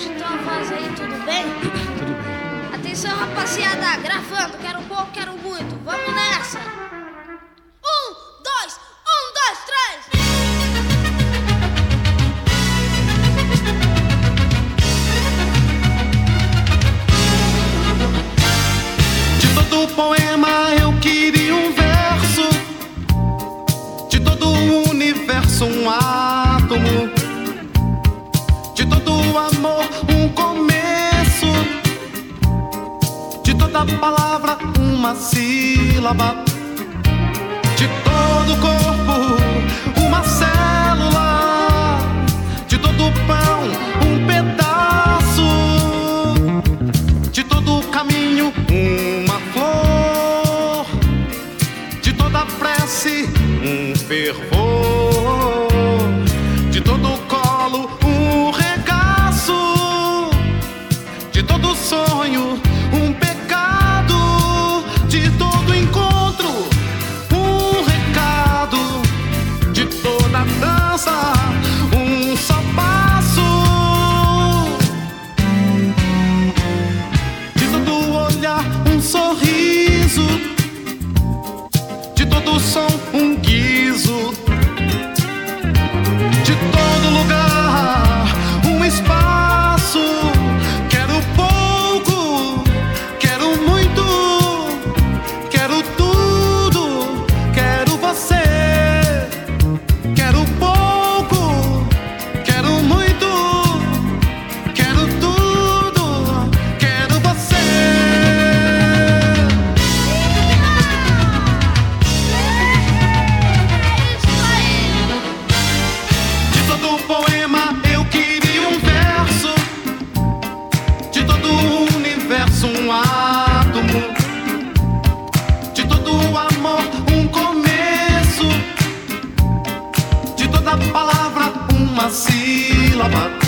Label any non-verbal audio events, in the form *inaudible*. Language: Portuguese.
Editor, voz aí, tudo bem? *coughs* Tudo bem. Atenção, rapaziada, gravando, quero pouco, quero muito. Vamos nessa! uma sílaba. De todo o corpo, uma célula. De todo o pão, um pedaço. De todo o caminho, uma flor. De toda a prece, um fervor. sílaba